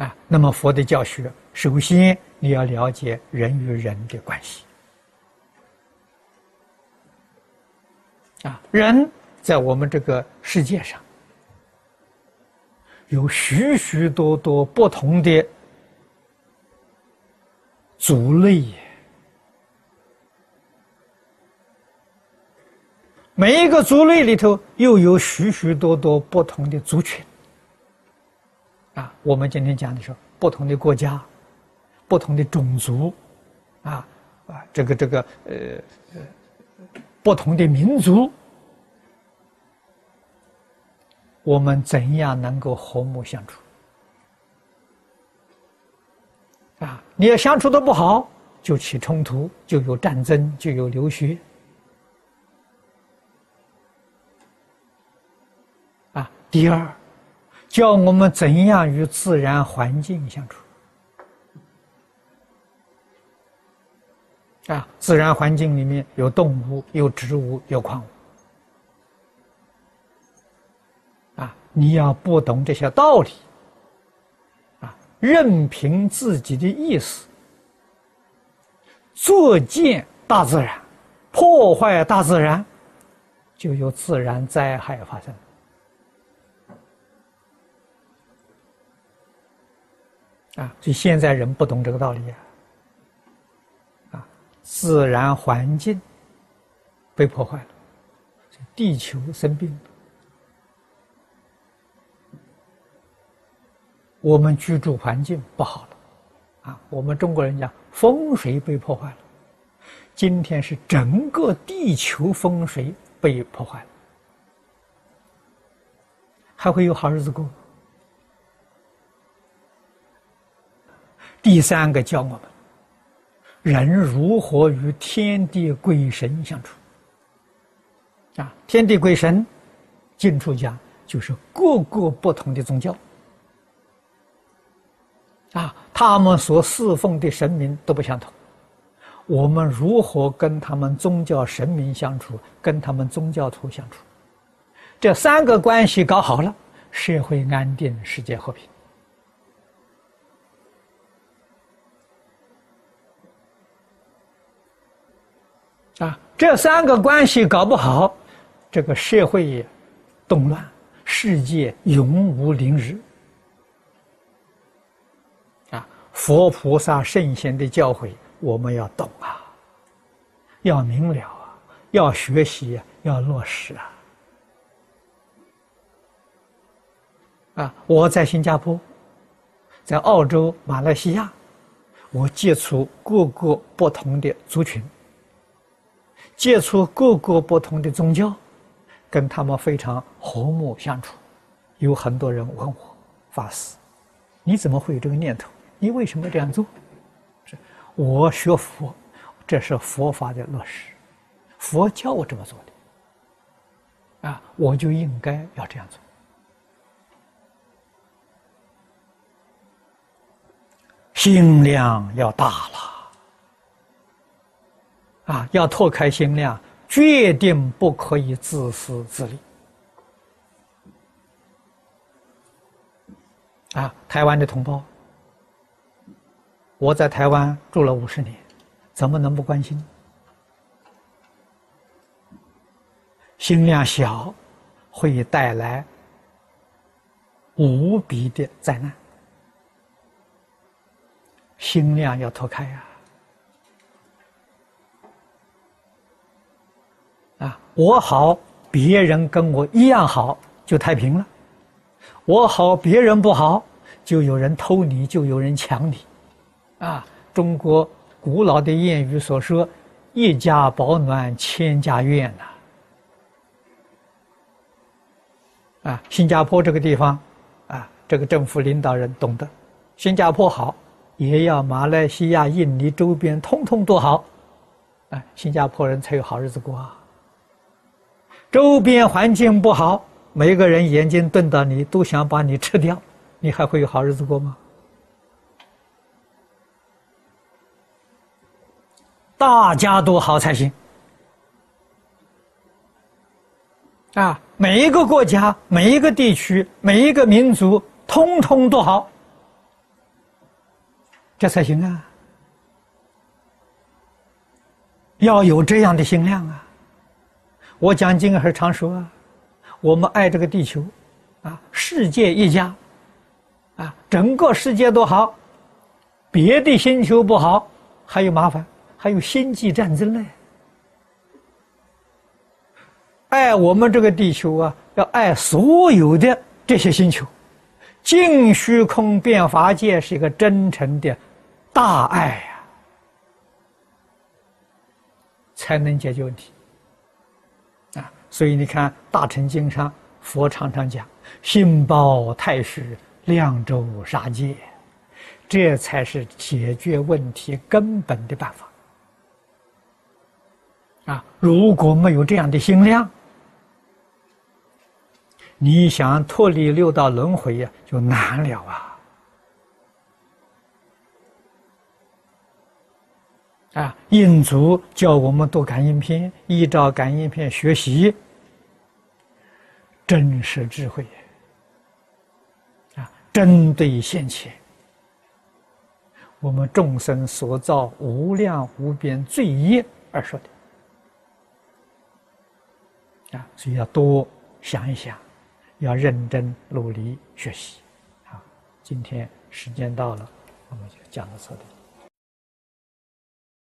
啊，那么佛的教学，首先你要了解人与人的关系。啊，人在我们这个世界上，有许许多多不同的族类，每一个族类里头又有许许多多不同的族群。啊，我们今天讲的是不同的国家、不同的种族，啊啊，这个这个呃。不同的民族，我们怎样能够和睦相处？啊，你要相处的不好，就起冲突，就有战争，就有流血。啊，第二，教我们怎样与自然环境相处。啊，自然环境里面有动物、有植物、有矿物。啊，你要不懂这些道理，啊，任凭自己的意思作践大自然，破坏大自然，就有自然灾害发生。啊，所以现在人不懂这个道理啊。自然环境被破坏了，地球生病了，我们居住环境不好了，啊，我们中国人讲风水被破坏了，今天是整个地球风水被破坏了，还会有好日子过？第三个教我们。人如何与天地鬼神相处？啊，天地鬼神，进出讲就是各个不同的宗教，啊，他们所侍奉的神明都不相同。我们如何跟他们宗教神明相处？跟他们宗教徒相处？这三个关系搞好了，社会安定，世界和平。啊，这三个关系搞不好，这个社会动乱，世界永无宁日。啊，佛菩萨圣贤的教诲，我们要懂啊，要明了啊，要学习，要落实啊。啊，我在新加坡，在澳洲、马来西亚，我接触各个不同的族群。接触各个不同的宗教，跟他们非常和睦相处。有很多人问我法师：“你怎么会有这个念头？你为什么这样做？”是我学佛，这是佛法的落实，佛教我这么做的，啊，我就应该要这样做。心量要大了。啊，要拓开心量，决定不可以自私自利。啊，台湾的同胞，我在台湾住了五十年，怎么能不关心？心量小，会带来无比的灾难。心量要拓开呀。啊，我好，别人跟我一样好，就太平了；我好，别人不好，就有人偷你，就有人抢你。啊，中国古老的谚语所说：“一家保暖，千家怨”呐。啊，新加坡这个地方，啊，这个政府领导人懂得，新加坡好，也要马来西亚、印尼周边通通都好，啊，新加坡人才有好日子过啊。周边环境不好，每个人眼睛瞪到你，都想把你吃掉，你还会有好日子过吗？大家都好才行。啊，每一个国家、每一个地区、每一个民族，通通都好。这才行啊！要有这样的心量啊！我讲经还常说啊，我们爱这个地球，啊，世界一家，啊，整个世界都好，别的星球不好，还有麻烦，还有星际战争呢。爱我们这个地球啊，要爱所有的这些星球。净虚空变法界是一个真诚的大爱呀，才能解决问题！所以你看《大乘经》上，佛常常讲“心包太虚，量周杀戒”，这才是解决问题根本的办法啊！如果没有这样的心量，你想脱离六道轮回呀，就难了啊！啊，印祖教我们读感应篇，依照感应篇学习真实智慧啊，针对现前我们众生所造无量无边罪业而说的啊，所以要多想一想。要认真努力学习，好，今天时间到了，我们就讲到这里。